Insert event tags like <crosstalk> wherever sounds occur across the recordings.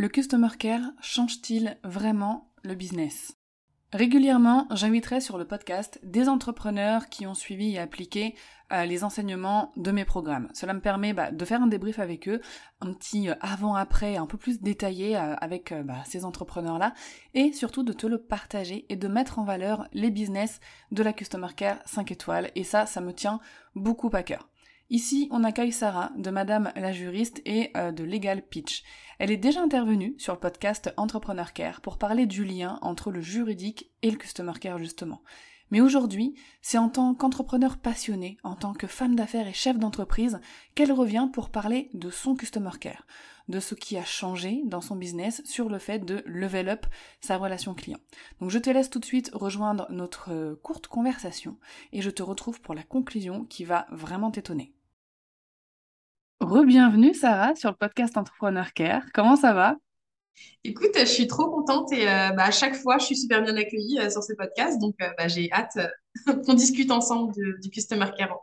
Le Customer Care change-t-il vraiment le business? Régulièrement, j'inviterai sur le podcast des entrepreneurs qui ont suivi et appliqué euh, les enseignements de mes programmes. Cela me permet bah, de faire un débrief avec eux, un petit euh, avant-après un peu plus détaillé euh, avec bah, ces entrepreneurs-là, et surtout de te le partager et de mettre en valeur les business de la Customer Care 5 étoiles. Et ça, ça me tient beaucoup à cœur. Ici, on accueille Sarah de Madame la juriste et de Legal Pitch. Elle est déjà intervenue sur le podcast Entrepreneur Care pour parler du lien entre le juridique et le Customer Care justement. Mais aujourd'hui, c'est en tant qu'entrepreneur passionné, en tant que femme d'affaires et chef d'entreprise, qu'elle revient pour parler de son Customer Care, de ce qui a changé dans son business sur le fait de level up sa relation client. Donc je te laisse tout de suite rejoindre notre euh, courte conversation et je te retrouve pour la conclusion qui va vraiment t'étonner. Rebienvenue Sarah sur le podcast Entrepreneur Care. Comment ça va? Écoute, je suis trop contente et euh, bah, à chaque fois, je suis super bien accueillie euh, sur ce podcast. Donc, euh, bah, j'ai hâte <laughs> qu'on discute ensemble du Customer Care.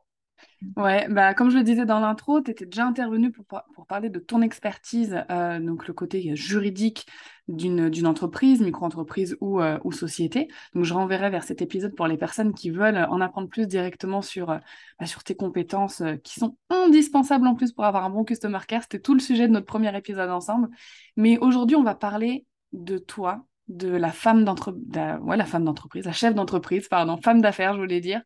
Ouais, bah, comme je le disais dans l'intro, tu étais déjà intervenu pour, pour parler de ton expertise, donc le côté juridique d'une, entreprise, micro-entreprise ou, euh, ou société. Donc je renverrai vers cet épisode pour les personnes qui veulent en apprendre plus directement sur, euh, bah, sur tes compétences qui sont indispensables en plus pour avoir un bon customer care. C'était tout le sujet de notre premier épisode ensemble. Mais aujourd'hui, on va parler de toi, de la femme d'entreprise, ouais, la la chef d'entreprise, pardon, femme d'affaires, je voulais dire,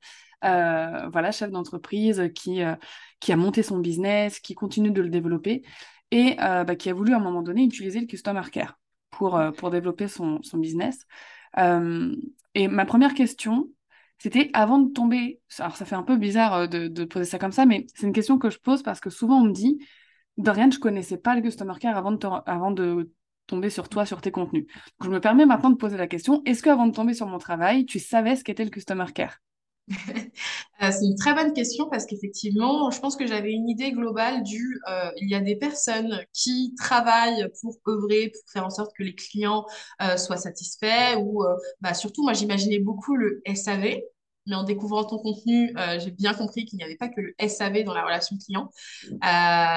euh, voilà, chef d'entreprise qui, euh, qui a monté son business, qui continue de le développer et euh, bah, qui a voulu à un moment donné utiliser le customer care pour, pour développer son, son business. et ma première question, c'était avant de tomber, alors ça fait un peu bizarre de, de poser ça comme ça, mais c'est une question que je pose parce que souvent on me dit, Dorian, je connaissais pas le customer care avant de, avant de tomber sur toi, sur tes contenus. je me permets maintenant de poser la question, est-ce qu'avant de tomber sur mon travail, tu savais ce qu'était le customer care? euh, c'est une très bonne question parce qu'effectivement, je pense que j'avais une idée globale du euh, il y a des personnes qui travaillent pour œuvrer, pour faire en sorte que les clients euh, soient satisfaits ou bah, surtout, moi j'imaginais beaucoup le SAV. Mais en découvrant ton contenu, j'ai bien compris qu'il n'y avait pas que le SAV dans la relation client.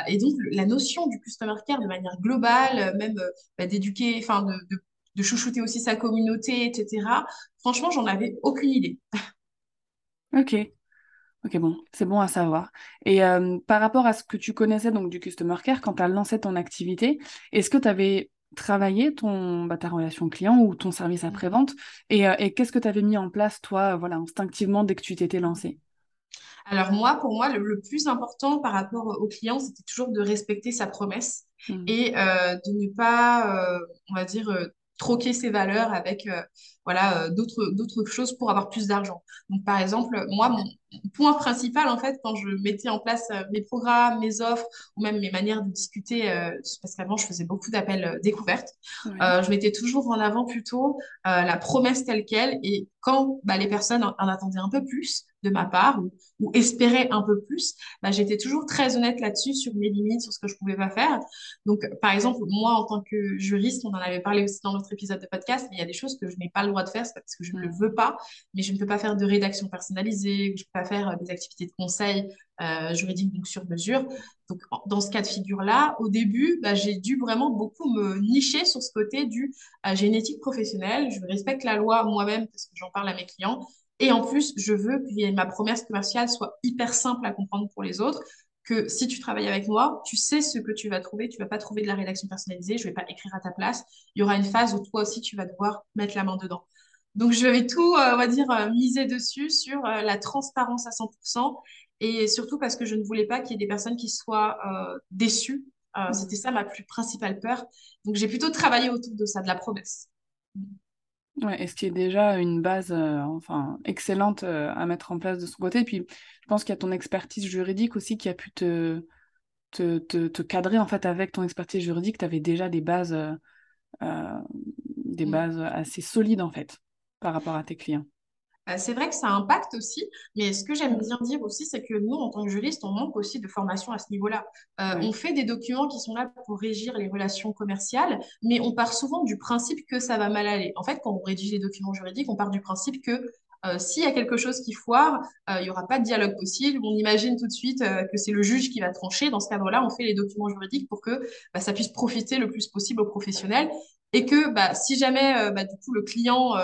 et donc, la notion du customer care de manière globale, même bah, d'éduquer, enfin, de chouchouter aussi sa communauté, etc. Franchement, j'en avais aucune idée. Ok, ok, bon, c'est bon à savoir. Et euh, par rapport à ce que tu connaissais donc du Customer Care, quand tu as lancé ton activité, est-ce que tu avais travaillé ton, bah, ta relation client ou ton service après-vente? Et, euh, et qu'est-ce que tu avais mis en place, toi, voilà, instinctivement, dès que tu t'étais lancé? Alors moi, pour moi, le, plus important par rapport au client, c'était toujours de respecter sa promesse mmh. et euh, de ne pas, on va dire, troquer ses valeurs avec voilà d'autres d'autres choses pour avoir plus d'argent. Donc par exemple, moi mon point principal en fait quand je mettais en place mes programmes, mes offres ou même mes manières de discuter parce qu'avant je faisais beaucoup d'appels découvertes, je mettais toujours en avant plutôt la promesse telle quelle et quand bah, les personnes en attendaient un peu plus, de ma part ou, ou espérer un peu plus, bah, j'étais toujours très honnête là-dessus sur mes limites, sur ce que je pouvais pas faire. Donc, par exemple, moi, en tant que juriste, on en avait parlé aussi dans notre épisode de podcast, mais il y a des choses que je n'ai pas le droit de faire, parce que je ne le veux pas, mais je ne peux pas faire de rédaction personnalisée, je ne peux pas faire euh, des activités de conseil euh, juridique donc sur mesure. Donc, dans ce cas de figure-là, au début, bah, j'ai dû vraiment beaucoup me nicher sur ce côté du euh, génétique professionnelle. Je respecte la loi moi-même parce que j'en parle à mes clients. Et en plus, je veux que ma promesse commerciale soit hyper simple à comprendre pour les autres. Que si tu travailles avec moi, tu sais ce que tu vas trouver. Tu vas pas trouver de la rédaction personnalisée. Je vais pas écrire à ta place. Il y aura une phase où toi aussi, tu vas devoir mettre la main dedans. Donc, je vais tout, euh, on va dire, euh, miser dessus sur euh, la transparence à 100%. Et surtout parce que je ne voulais pas qu'il y ait des personnes qui soient déçues. Mmh. C'était ça ma plus principale peur. Donc, j'ai plutôt travaillé autour de ça, de la promesse. Ouais, et ce qui est déjà une base enfin, excellente à mettre en place de son côté. Et puis, je pense qu'il y a ton expertise juridique aussi qui a pu te, te, te, cadrer en fait avec ton expertise juridique. Tu avais déjà des bases, des mm. bases assez solides en fait par rapport à tes clients. Euh, c'est vrai que ça impacte aussi, mais ce que j'aime bien dire aussi, c'est que nous, en tant que juristes, on manque aussi de formation à ce niveau-là. Euh, on fait des documents qui sont là pour régir les relations commerciales, mais on part souvent du principe que ça va mal aller. En fait, quand on rédige les documents juridiques, on part du principe que euh, s'il y a quelque chose qui foire, il n'y aura pas de dialogue possible. On imagine tout de suite que c'est le juge qui va trancher. Dans ce cadre-là, on fait les documents juridiques pour que bah, ça puisse profiter le plus possible aux professionnels et que bah, si jamais bah, du coup le client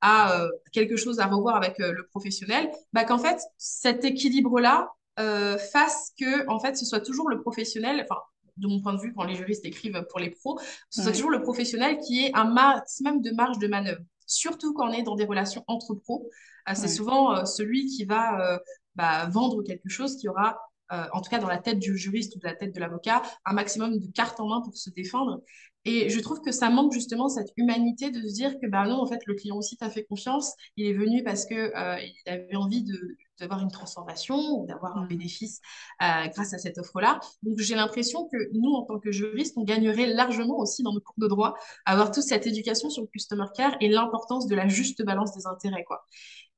à euh, quelque chose à revoir avec euh, le professionnel, bah, qu'en fait, cet équilibre-là euh, fasse que en fait, ce soit toujours le professionnel, enfin, de mon point de vue, quand les juristes écrivent pour les pros, ce soit toujours le professionnel qui ait un maximum de marge de manœuvre. Surtout quand on est dans des relations entre pros, c'est souvent celui qui va bah, vendre quelque chose qui aura en tout cas dans la tête du juriste ou de la tête de l'avocat, un maximum de cartes en main pour se défendre. Et je trouve que ça manque justement cette humanité de se dire que bah non, en fait, le client aussi t'a fait confiance. Il est venu parce que euh, il avait envie de d'avoir une transformation ou d'avoir un mmh. bénéfice euh, grâce à cette offre-là. Donc j'ai l'impression que nous, en tant que juristes, on gagnerait largement aussi dans nos cours de droit à avoir toute cette éducation sur le customer care et l'importance de la juste balance des intérêts, quoi.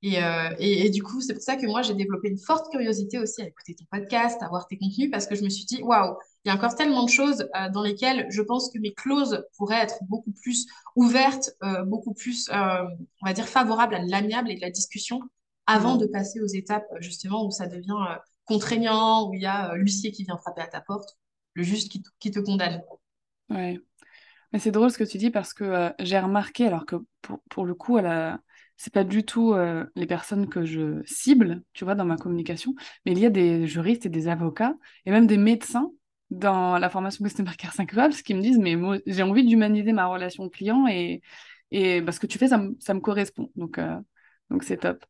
Euh, et, et, du coup, c'est pour ça que moi, j'ai développé une forte curiosité aussi à écouter ton podcast, à voir tes contenus, parce que je me suis dit, waouh, il y a encore tellement de choses euh, dans lesquelles je pense que mes clauses pourraient être beaucoup plus ouvertes, beaucoup plus, on va dire, favorables à l'amiable et de la discussion avant mmh. de passer aux étapes, justement, où ça devient contraignant, où il y a l'huissier qui vient frapper à ta porte, le juge qui, qui te condamne. Ouais. Mais c'est drôle ce que tu dis parce que j'ai remarqué, alors que pour, pour le coup, à la c'est pas du tout euh, les personnes que je cible, tu vois, dans ma communication, mais il y a des juristes et des avocats et même des médecins dans la formation Customer Care 5 étoiles qui me disent mais moi j'ai envie d'humaniser ma relation client et, et parce que tu fais ça, ça me correspond donc euh, donc c'est top.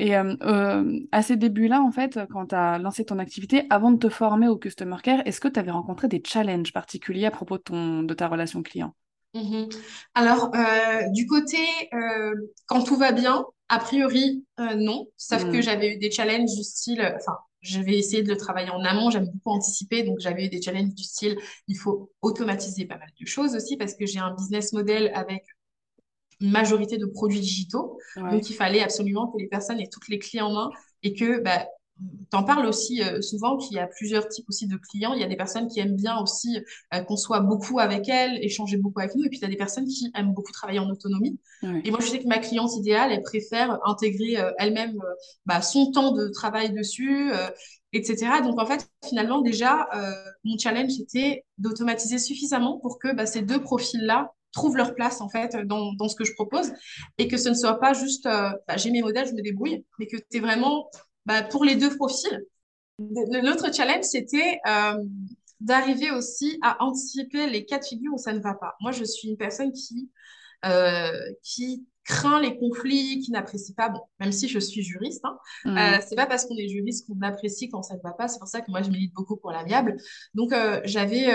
Et euh, à ces débuts-là, en fait, quand tu as lancé ton activité, avant de te former au Customer Care, est-ce que tu avais rencontré des challenges particuliers à propos de, ton, de ta relation client? Mhm. Alors, euh, du côté, euh, quand tout va bien, a priori, euh, non. Sauf que mhm. j'avais eu des challenges du style, enfin, j'avais essayé de le travailler en amont, j'aime beaucoup anticiper, donc j'avais eu des challenges du style, il faut automatiser pas mal de choses aussi parce que j'ai un business model avec une majorité de produits digitaux. Donc, il fallait absolument que les personnes aient toutes les clés en main et que bah, T'en parles aussi euh, souvent qu'il y a plusieurs types aussi de clients. Il y a des personnes qui aiment bien aussi euh, qu'on soit beaucoup avec elles, échanger beaucoup avec nous. Et puis, il y a des personnes qui aiment beaucoup travailler en autonomie. Et moi, je sais que ma cliente idéale, elle préfère intégrer euh, elle-même bah, son temps de travail dessus, etc. Donc, en fait, finalement, déjà, mon challenge était d'automatiser suffisamment pour que bah, ces deux profils-là trouvent leur place en fait dans, dans, ce que je propose et que ce ne soit pas juste bah, j'ai mes modèles, je me débrouille, mais que tu es vraiment bah, pour les deux profils. L'autre challenge, c'était euh, d'arriver aussi à anticiper les cas de figure où ça ne va pas. Moi, je suis une personne qui, euh, qui craint les conflits, qui n'apprécie pas, bon, même si je suis juriste, hein, mmh. euh, c'est pas parce qu'on est juriste qu'on apprécie quand ça ne va pas, c'est pour ça que moi je milite beaucoup pour l'amiable. Donc j'avais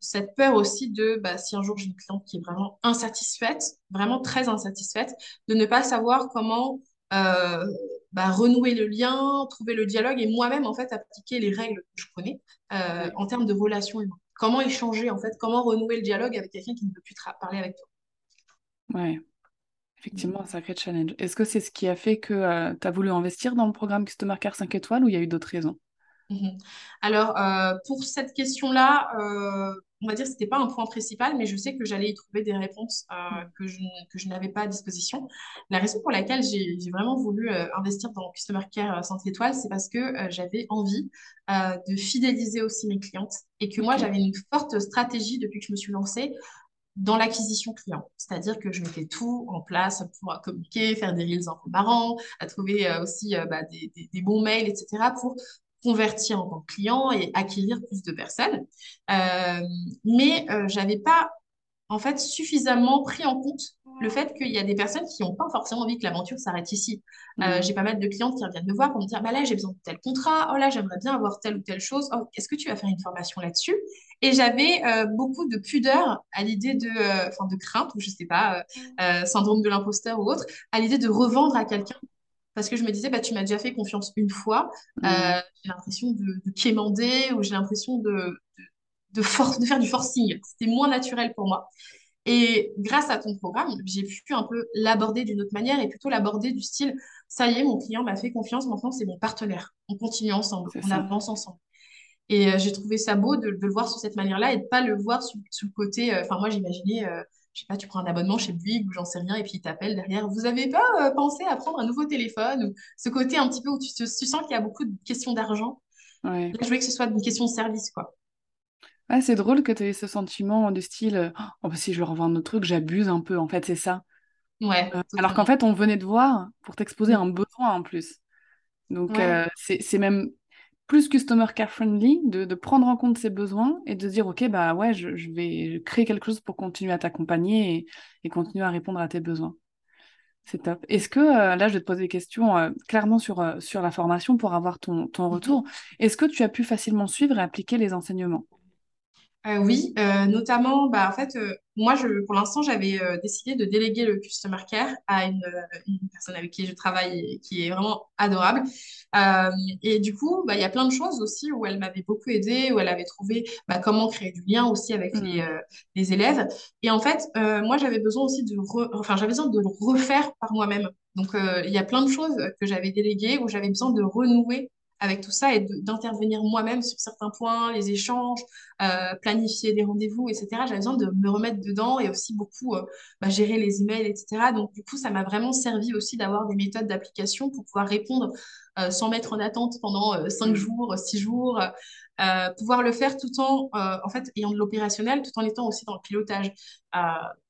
cette peur aussi de, bah, si un jour j'ai une cliente qui est vraiment insatisfaite, vraiment très insatisfaite, de ne pas savoir comment bah, renouer le lien, trouver le dialogue et moi-même, en fait, appliquer les règles que je connais euh, en termes de relations humaines. Comment échanger, en fait, comment renouer le dialogue avec quelqu'un qui ne peut plus parler avec toi? Ouais, effectivement, un sacré challenge. Est-ce que c'est ce qui a fait que euh, tu as voulu investir dans le programme Customer Care 5 étoiles ou il y a eu d'autres raisons? Mhm. Alors, euh, pour cette question-là, euh, on va dire que ce n'était pas un point principal, mais je sais que j'allais y trouver des réponses euh, que je, que je n'avais pas à disposition. La raison pour laquelle j'ai vraiment voulu investir dans Customer Care 5 étoiles, c'est parce que j'avais envie de fidéliser aussi mes clientes et que moi, j'avais une forte stratégie depuis que je me suis lancée dans l'acquisition client. C'est-à-dire que je mettais tout en place pour communiquer, faire des reels un peu marrants, à trouver aussi bah, des, des, des, bons mails, etc. pour convertir en tant que client et acquérir plus de personnes. Euh, mais euh, j'avais pas en fait suffisamment pris en compte le fait qu'il y a des personnes qui n'ont pas forcément envie que l'aventure s'arrête ici. Euh, j'ai pas mal de clientes qui reviennent me voir pour me dire bah là j'ai besoin de tel contrat, oh là j'aimerais bien avoir telle ou telle chose, oh, est-ce que tu vas faire une formation là-dessus? Et j'avais euh, beaucoup de pudeur à l'idée de, euh, enfin de crainte ou je sais pas, syndrome de l'imposteur ou autre, à l'idée de revendre à quelqu'un. Parce que je me disais, bah, tu m'as déjà fait confiance une fois, j'ai l'impression de, de quémander ou j'ai l'impression de, de, force, de faire du forcing. C'était moins naturel pour moi. Et grâce à ton programme, j'ai pu un peu l'aborder d'une autre manière et plutôt l'aborder du style, ça y est, mon client m'a fait confiance, maintenant c'est mon partenaire. On continue ensemble, on avance ensemble. Et euh, j'ai trouvé ça beau de, le voir sur cette manière-là et de pas le voir sous, le côté, euh, enfin moi j'imaginais, euh, je sais pas, tu prends un abonnement chez Bouygues ou j'en sais rien et puis il t'appelle derrière, vous avez pas pensé à prendre un nouveau téléphone ou ce côté un petit peu où tu, tu sens qu'il y a beaucoup de questions d'argent? Ouais. Là, je voulais que ce soit une question de service, quoi c'est drôle que tu aies ce sentiment de style oh, bah, si je leur vends un autre truc, j'abuse un peu. En fait, c'est ça. Ouais. Euh, alors qu'en fait, on venait de voir pour t'exposer mm. un besoin en plus. Donc, euh, c'est même plus customer care friendly de, de, prendre en compte ces besoins et de dire ok bah ouais je, je vais créer quelque chose pour continuer à t'accompagner et, et, continuer à répondre à tes besoins c'est top est-ce que euh, là je vais te poser des questions clairement sur, sur la formation pour avoir ton, ton mm-hmm. retour est-ce que tu as pu facilement suivre et appliquer les enseignements? Euh, oui, euh, notamment, bah, en fait, euh, moi, je, pour l'instant, j'avais décidé de déléguer le customer care à une, une, personne avec qui je travaille et qui est vraiment adorable. et du coup, bah, il y a plein de choses aussi où elle m'avait beaucoup aidé, où elle avait trouvé bah, comment créer du lien aussi avec les, mmh. les élèves. Et en fait, moi, j'avais besoin aussi de, enfin, j'avais besoin de le refaire par moi-même. Donc, il y a plein de choses que j'avais déléguées où j'avais besoin de renouer avec tout ça et d'intervenir moi-même sur certains points, les échanges, euh, planifier des rendez-vous, etc. J'avais besoin de me remettre dedans et aussi beaucoup euh, bah, gérer les emails, etc. Donc, du coup, ça m'a vraiment servi aussi d'avoir des méthodes d'application pour pouvoir répondre euh, sans mettre en attente pendant cinq mmh. jours, six jours, pouvoir le faire tout en, en fait, ayant de l'opérationnel, tout en étant aussi dans le pilotage.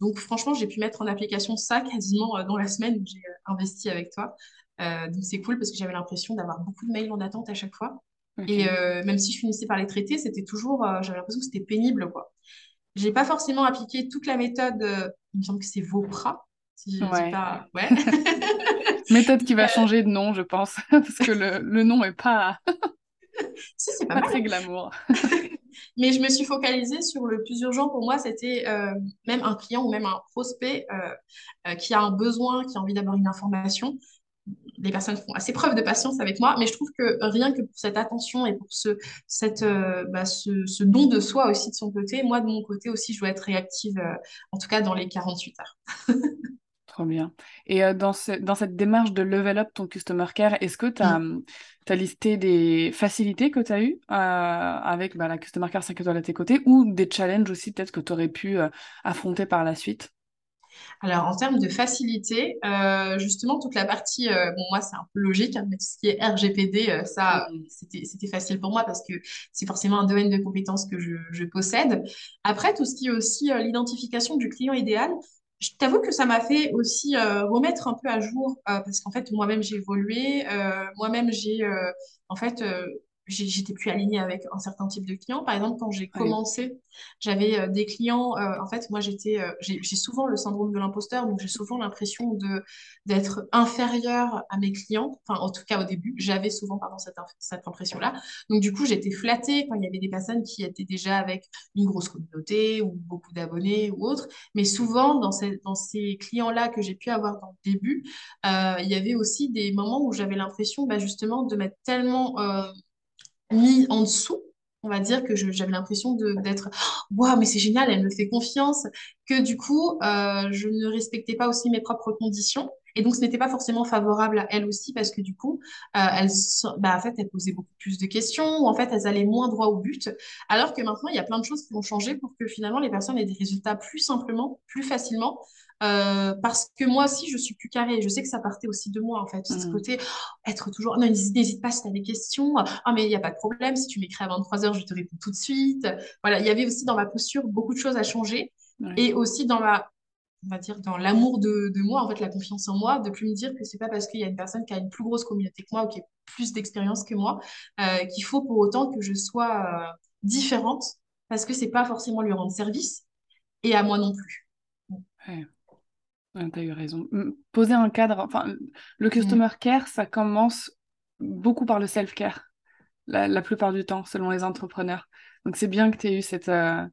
donc, franchement, j'ai pu mettre en application ça quasiment dans la semaine où j'ai investi avec toi. Euh, donc c'est cool parce que j'avais l'impression d'avoir beaucoup de mails en attente à chaque fois. Et euh, même si je finissais par les traiter, c'était toujours, euh, j'avais l'impression que c'était pénible, quoi. J'ai pas forcément appliqué toute la méthode, il me semble que c'est Vopra, si je ouais. pas... Ouais. <laughs> méthode qui va changer de nom, je pense, <laughs> parce que le, le nom est pas... <laughs> si, c'est pas, très glamour. Mais je me suis focalisée sur le plus urgent pour moi, c'était même un client ou même un prospect qui a un besoin, qui a envie d'avoir une information les personnes font assez preuve de patience avec moi, mais je trouve que rien que pour cette attention et pour ce, cette, euh, bah, ce, don de soi aussi de son côté, moi de mon côté aussi, je dois être réactive, euh, en tout cas dans les 48 heures. <laughs> Trop bien. Et euh, dans, dans cette démarche de level up ton customer care, est-ce que tu as, mm. listé des facilités que tu as eues avec bah, la customer care 5 étoiles à tes côtés ou des challenges aussi peut-être que tu aurais pu affronter par la suite? Alors, en termes de facilité, euh, justement, toute la partie, euh, bon, moi, c'est un peu logique, hein, mais tout ce qui est RGPD, euh, ça, mm. c'était facile pour moi parce que c'est forcément un domaine de compétences que je, possède. Après, tout ce qui est aussi l'identification du client idéal, je t'avoue que ça m'a fait aussi remettre un peu à jour parce qu'en fait, moi-même, j'ai évolué. moi-même, j'ai, en fait, j'étais plus alignée avec un certain type de clients. Par exemple, quand j'ai commencé, j'avais euh, des clients, euh, en fait, moi, j'étais, euh, j'ai souvent le syndrome de l'imposteur, donc j'ai souvent l'impression de d'être inférieure à mes clients. Enfin, en tout cas, au début, j'avais souvent, pardon, cette, cette impression-là. Donc, du coup, j'étais flattée quand il y avait des personnes qui étaient déjà avec une grosse communauté ou beaucoup d'abonnés ou autre. Mais souvent, dans ces, dans ces clients-là que j'ai pu avoir dans le début, il y avait aussi des moments où j'avais l'impression, bah, justement, de mettre tellement mis en dessous, on va dire que j'avais l'impression d'être waouh, mais c'est génial, elle me fait confiance, que du coup, euh, je ne respectais pas aussi mes propres conditions. Et donc, ce n'était pas forcément favorable à elle aussi parce que du coup, euh, elle, bah, en fait, elle posait beaucoup plus de questions ou en fait, elles allaient moins droit au but. Alors que maintenant, il y a plein de choses qui vont changer pour que finalement, les personnes aient des résultats plus simplement, plus facilement. Euh, parce que moi aussi, je suis plus carrée. Je sais que ça partait aussi de moi, en fait. Ce mmh. côté, oh, être toujours, non, n'hésite pas si tu as des questions. Ah, mais il n'y a pas de problème. Si tu m'écris à 23 heures, je te réponds tout de suite. Voilà, il y avait aussi dans ma posture beaucoup de choses à changer. Et aussi dans la, on va dire, dans l'amour de, de, moi, en fait, la confiance en moi, de plus me dire que c'est pas parce qu'il y a une personne qui a une plus grosse communauté que moi ou qui a plus d'expérience que moi, euh, qu'il faut pour autant que je sois euh, différente, parce que c'est pas forcément lui rendre service, et à moi non plus. Ouais. Tu as eu raison. Poser un cadre, enfin, le mm. customer care, ça commence beaucoup par le self-care, la, plupart du temps, selon les entrepreneurs. Donc, c'est bien que tu aies eu cette, euh,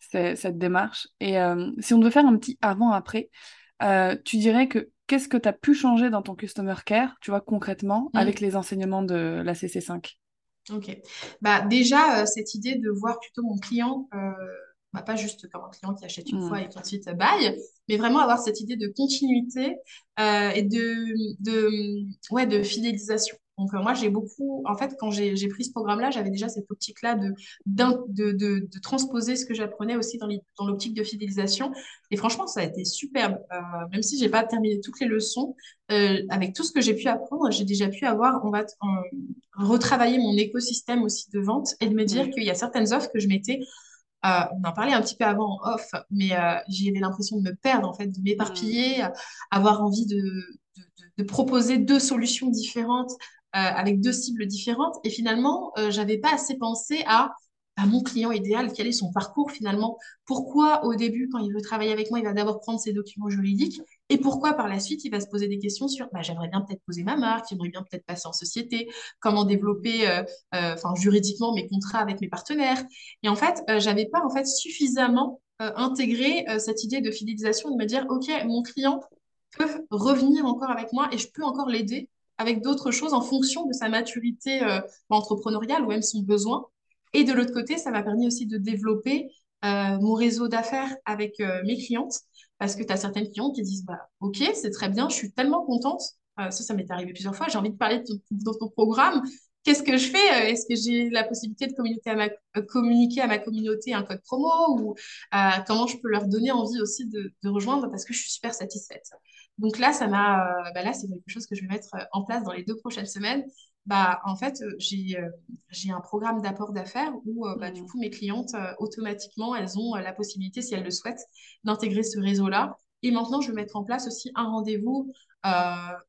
cette, démarche. Et euh, si on devait faire un petit avant-après, euh, tu dirais que qu'est-ce que tu as pu changer dans ton customer care, tu vois, concrètement, mm. avec les enseignements de la CC5 Ok. Bah, déjà, euh, cette idée de voir plutôt mon client, pas juste comme un client qui achète une mm. fois et qui ensuite baille, mais vraiment avoir cette idée de continuité et de, de, ouais, de fidélisation. Donc, euh, moi, j'ai beaucoup, en fait, quand j'ai pris ce programme-là, j'avais déjà cette optique-là de, de, de, de, transposer ce que j'apprenais aussi dans l'optique de fidélisation. Et franchement, ça a été superbe. Euh, même si j'ai pas terminé toutes les leçons, euh, avec tout ce que j'ai pu apprendre, j'ai déjà pu avoir, on va retravailler mon écosystème aussi de vente et de me dire qu'il y a certaines offres que je mettais on en parlait un petit peu avant en off, mais j'avais l'impression de me perdre, en fait, de m'éparpiller, mmh. avoir envie de, de, de, proposer deux solutions différentes euh, avec deux cibles différentes. Et finalement, euh, j'avais pas assez pensé à, mon client idéal, quel est son parcours finalement? Pourquoi au début, quand il veut travailler avec moi, il va d'abord prendre ses documents juridiques? Et pourquoi par la suite, il va se poser des questions sur bah, j'aimerais bien peut-être poser ma marque, j'aimerais bien peut-être passer en société, comment développer euh, enfin juridiquement mes contrats avec mes partenaires? Et en fait, j'avais pas en fait suffisamment intégré cette idée de fidélisation, de me dire ok, mon client peut revenir encore avec moi et je peux encore l'aider avec d'autres choses en fonction de sa maturité euh, entrepreneuriale ou même son besoin. Et de l'autre côté, ça m'a permis aussi de développer euh, mon réseau d'affaires avec euh, mes clientes parce que tu as certaines clientes qui disent bah, Ok, c'est très bien, je suis tellement contente. ça, ça m'est arrivé plusieurs fois. J'ai envie de parler de ton, programme. Qu'est-ce que je fais? Est-ce que j'ai la possibilité de communiquer à, ma, communauté un code promo ou comment je peux leur donner envie aussi de, rejoindre parce que je suis super satisfaite donc là, ça m'a, euh, bah là, c'est quelque chose que je vais mettre euh, en place dans les deux prochaines semaines. Bah, en fait, euh, j'ai, j'ai un programme d'apport d'affaires où bah, du mmh. coup, mes clientes, automatiquement, elles ont la possibilité, si elles le souhaitent, d'intégrer ce réseau-là. Et maintenant, je vais mettre en place aussi un rendez-vous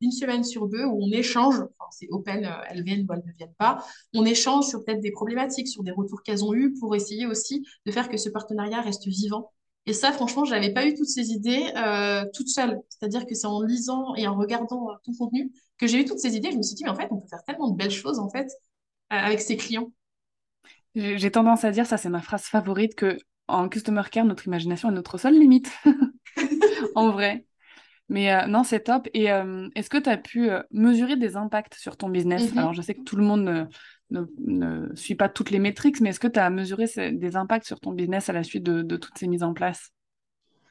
une semaine sur deux où on échange, enfin, c'est open, elles viennent ou elles ne viennent pas, on échange sur peut-être des problématiques, sur des retours qu'elles ont eus pour essayer aussi de faire que ce partenariat reste vivant et ça, franchement, je n'avais pas eu toutes ces idées euh, toute seule. C'est-à-dire que c'est en lisant et en regardant euh, ton contenu que j'ai eu toutes ces idées. Je me suis dit, mais en fait, on peut faire tellement de belles choses en fait euh, avec ses clients. J'ai tendance à dire, ça c'est ma phrase favorite, que en customer care, notre imagination est notre seule limite. <laughs> en vrai. Mais non, c'est top. Et est-ce que tu as pu mesurer des impacts sur ton business? Mm-hmm. Alors, je sais que tout le monde ne, ne suit pas toutes les métriques, mais est-ce que tu as mesuré des impacts sur ton business à la suite de, toutes ces mises en place?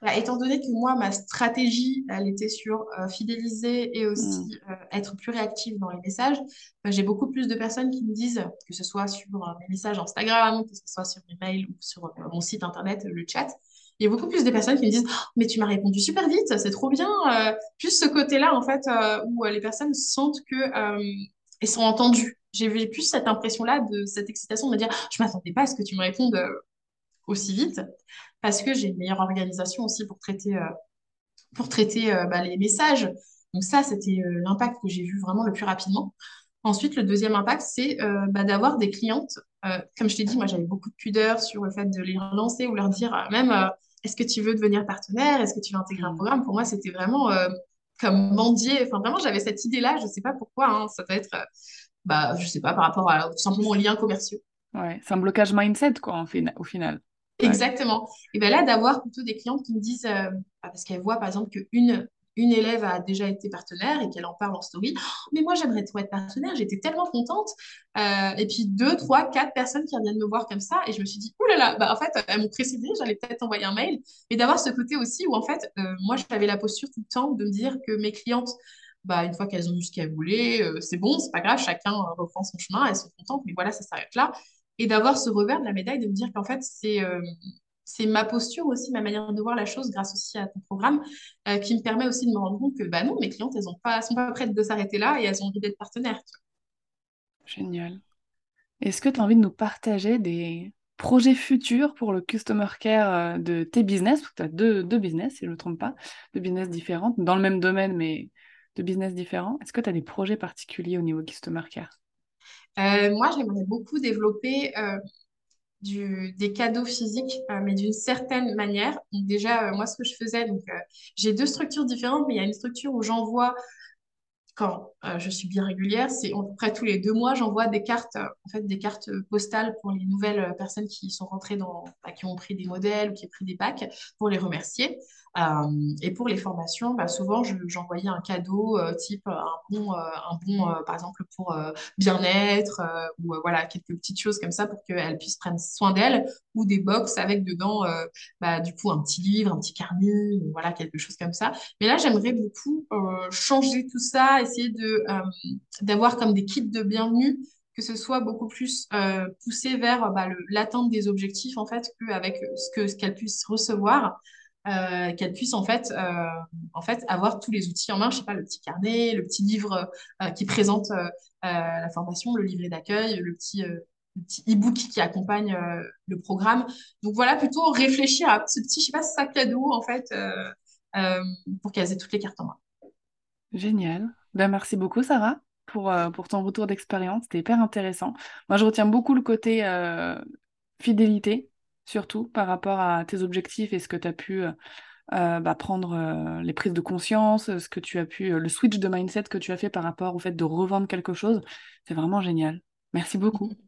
Bah, étant donné que moi, ma stratégie, elle était sur euh, fidéliser et aussi hmm. euh, être plus réactive dans les messages, bah, j'ai beaucoup plus de personnes qui me disent, que ce soit sur euh, mes messages Instagram, que ce soit sur mes mails ou sur mon site internet, le chat, il y a beaucoup plus de personnes qui me disent oh, mais tu m'as répondu super vite, c'est trop bien. plus ce côté-là en fait où les personnes sentent que elles sont entendues j'ai plus cette impression-là, de cette excitation de me dire, je ne m'attendais pas à ce que tu me répondes euh, aussi vite, parce que j'ai une meilleure organisation aussi pour traiter, euh, pour traiter euh, bah, les messages. Donc ça, c'était l'impact que j'ai vu vraiment le plus rapidement. Ensuite, le deuxième impact, c'est bah, d'avoir des clientes. comme je t'ai dit, moi, j'avais beaucoup de pudeur sur le fait de les relancer ou leur dire même, est-ce que tu veux devenir partenaire? Est-ce que tu veux intégrer un mmh. programme? Pour moi, c'était vraiment comme mendier. Enfin, vraiment, j'avais cette idée-là. Je ne sais pas pourquoi. Hein, ça doit être bah, je sais pas, par rapport à tout simplement aux liens commerciaux. Ouais, c'est un blocage mindset, quoi, au final. Exactement. Et bien là, d'avoir plutôt des clientes qui me disent, euh, bah, parce qu'elles voient par exemple qu'une une élève a déjà été partenaire et qu'elle en parle en story, oh, mais moi j'aimerais trop être partenaire, j'étais tellement contente. Euh, et puis deux, trois, quatre personnes qui reviennent me voir comme ça, et je me suis dit, oulala, là là, bah, en fait, elles m'ont précédé, j'allais peut-être envoyer un mail. Et d'avoir ce côté aussi où en fait, euh, moi j'avais la posture tout le temps de me dire que mes clientes bah, une fois qu'elles ont eu ce qu'elles voulaient, euh, c'est bon, c'est pas grave, chacun euh, reprend son chemin, elles sont contentes, mais voilà, ça s'arrête là. Et d'avoir ce revers de la médaille, de me dire qu'en fait, c'est euh, ma posture aussi, ma manière de voir la chose grâce aussi à ton programme, qui me permet aussi de me rendre compte que bah non, mes clientes, elles ne pas, sont pas prêtes de s'arrêter là et elles ont envie d'être partenaires. Génial. Est-ce que tu as envie de nous partager des projets futurs pour le customer care de tes business? Parce que tu as deux, deux business, si je ne me trompe pas, deux business différentes, dans le même domaine, mais de business différents. Est-ce que tu as des projets particuliers au niveau Customer Care? Euh, Moi, j'aimerais beaucoup développer euh, du, des cadeaux physiques, mais d'une certaine manière. Donc déjà, moi, ce que je faisais, donc j'ai deux structures différentes, mais il y a une structure où j'envoie quand euh, je suis bien régulière, c'est à peu près tous les deux mois, j'envoie des cartes, euh, en fait, des cartes postales pour les nouvelles euh, personnes qui sont rentrées dans, bah, qui ont pris des modèles ou qui ont pris des packs pour les remercier. et pour les formations, bah, souvent, j'envoyais un cadeau type un bon, un bon par exemple, pour bien-être ou voilà, quelques petites choses comme ça pour qu'elles puissent prendre soin d'elles ou des box avec dedans, bah, du coup, un petit livre, un petit carnet, voilà, quelque chose comme ça. Mais là, j'aimerais beaucoup changer tout ça essayer de euh, d'avoir comme des kits de bienvenue que ce soit beaucoup plus euh, poussé vers bah, l'atteinte des objectifs en fait qu'avec ce que ce qu'elle puisse recevoir euh, qu'elle puisse en fait en fait avoir tous les outils en main je sais pas le petit carnet le petit livre qui présente la formation le livret d'accueil le petit e-book qui accompagne le programme. Donc voilà, plutôt réfléchir à ce petit, je sais pas, sac cadeau en fait, pour qu'elles aient toutes les cartes en main. Génial. Ben, merci beaucoup, Sarah, pour, euh, pour ton retour d'expérience. C'était hyper intéressant. Moi, je retiens beaucoup le côté euh, fidélité, surtout par rapport à tes objectifs et ce que tu as pu euh, bah, prendre les prises de conscience, ce que tu as pu, le switch de mindset que tu as fait par rapport au fait de revendre quelque chose. C'est vraiment génial. Merci beaucoup. <laughs>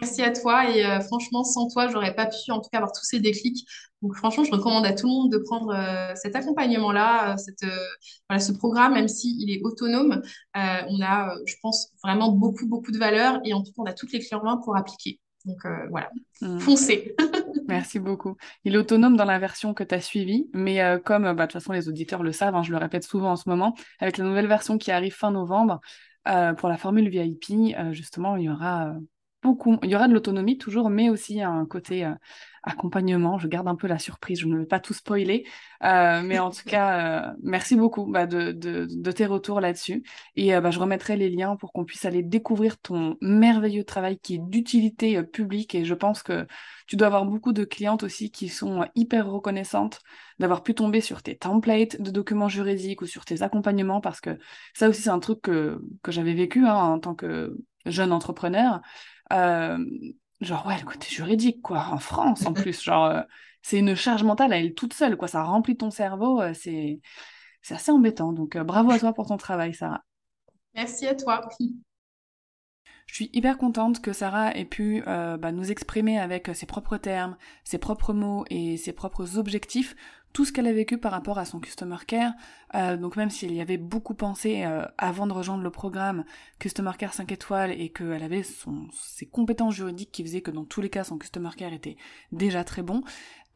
Merci à toi et euh, franchement, sans toi, j'aurais pas pu en tout cas avoir tous ces déclics. Donc franchement, je recommande à tout le monde de prendre euh, cet accompagnement-là, euh, voilà, ce programme, même s'il est autonome. on a, je pense, vraiment beaucoup, beaucoup de valeur et en tout cas, on a toutes les clés en main pour appliquer. Donc voilà, mmh. foncez. <laughs> Merci beaucoup. Il est autonome dans la version que tu as suivie, mais comme bah, de toute façon les auditeurs le savent, hein, je le répète souvent en ce moment, avec la nouvelle version qui arrive fin novembre, pour la formule VIP, justement, il y aura beaucoup. Il y aura de l'autonomie toujours, mais aussi un côté euh, accompagnement. Je garde un peu la surprise, je ne veux pas tout spoiler. Euh, mais en tout cas, euh, merci beaucoup bah, de, de, tes retours là-dessus. Et bah, je remettrai les liens pour qu'on puisse aller découvrir ton merveilleux travail qui est d'utilité publique. Et je pense que tu dois avoir beaucoup de clientes aussi qui sont hyper reconnaissantes d'avoir pu tomber sur tes templates de documents juridiques ou sur tes accompagnements parce que ça aussi c'est un truc que, que j'avais vécu hein, en tant que jeune entrepreneur. Euh, genre, ouais, le côté juridique, quoi, en France en plus, genre, euh, c'est une charge mentale elle est toute seule, quoi, ça remplit ton cerveau, euh, c'est, c'est assez embêtant. Donc, bravo à toi pour ton travail, Sarah. Merci à toi. Je suis hyper contente que Sarah ait pu bah, nous exprimer avec ses propres termes, ses propres mots et ses propres objectifs tout ce qu'elle a vécu par rapport à son customer care. Euh, donc même si elle y avait beaucoup pensé euh, avant de rejoindre le programme Customer Care 5 étoiles et qu'elle avait son, ses compétences juridiques qui faisaient que dans tous les cas son Customer Care était déjà très bon,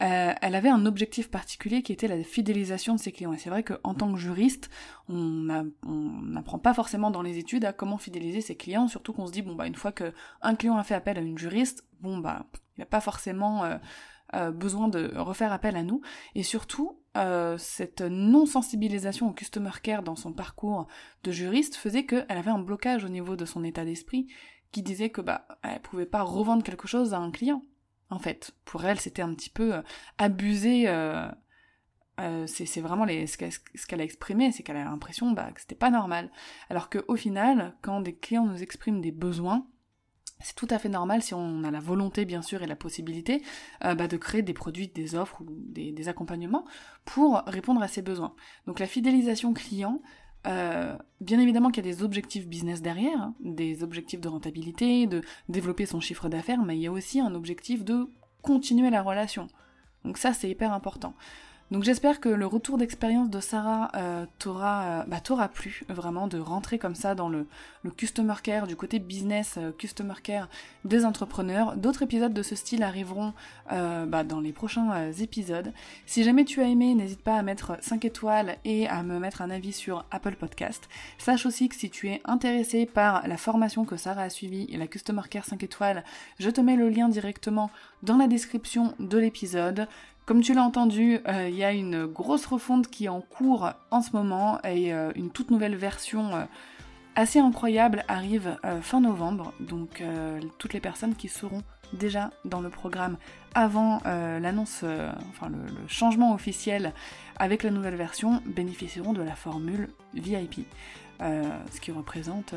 euh, elle avait un objectif particulier qui était la fidélisation de ses clients. Et c'est vrai qu'en tant que juriste, on n'apprend pas forcément dans les études à comment fidéliser ses clients, surtout qu'on se dit, bon bah une fois qu'un client a fait appel à une juriste, bon bah il n'a pas forcément euh, besoin de refaire appel à nous. Et surtout, euh, cette non-sensibilisation au customer care dans son parcours de juriste faisait qu'elle avait un blocage au niveau de son état d'esprit qui disait que bah elle pouvait pas revendre quelque chose à un client. En fait, pour elle, c'était un petit peu euh, abusé. c'est vraiment ce qu'elle a exprimé, c'est qu'elle a l'impression bah, que c'était pas normal. Alors qu'au final, quand des clients nous expriment des besoins, c'est tout à fait normal si on a la volonté bien sûr et la possibilité euh, bah, de créer des produits, des offres ou des, accompagnements pour répondre à ces besoins. Donc la fidélisation client, euh, bien évidemment qu'il y a des objectifs business derrière, hein, des objectifs de rentabilité, de développer son chiffre d'affaires, mais il y a aussi un objectif de continuer la relation. Donc ça c'est hyper important. Donc j'espère que le retour d'expérience de Sarah euh, t'aura euh, bah, plu, vraiment, de rentrer comme ça dans le, customer care, du côté business euh, customer care des entrepreneurs. D'autres épisodes de ce style arriveront bah, dans les prochains épisodes. Si jamais tu as aimé, n'hésite pas à mettre 5 étoiles et à me mettre un avis sur Apple Podcast. Sache aussi que si tu es intéressé par la formation que Sarah a suivie et la customer care 5 étoiles, je te mets le lien directement dans la description de l'épisode. Comme tu l'as entendu, euh, il y a une grosse refonte qui est en cours en ce moment et euh, une toute nouvelle version euh, assez incroyable arrive fin novembre. Donc toutes les personnes qui seront déjà dans le programme avant l'annonce, enfin le, le, changement officiel avec la nouvelle version bénéficieront de la formule VIP, ce qui représente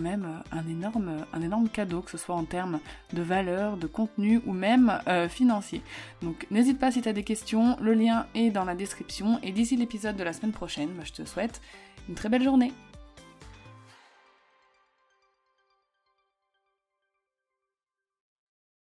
même un énorme, un énorme cadeau, que ce soit en termes de valeur, de contenu ou même financier. Donc n'hésite pas si tu as des questions, le lien est dans la description. Et d'ici l'épisode de la semaine prochaine, bah, je te souhaite une très belle journée.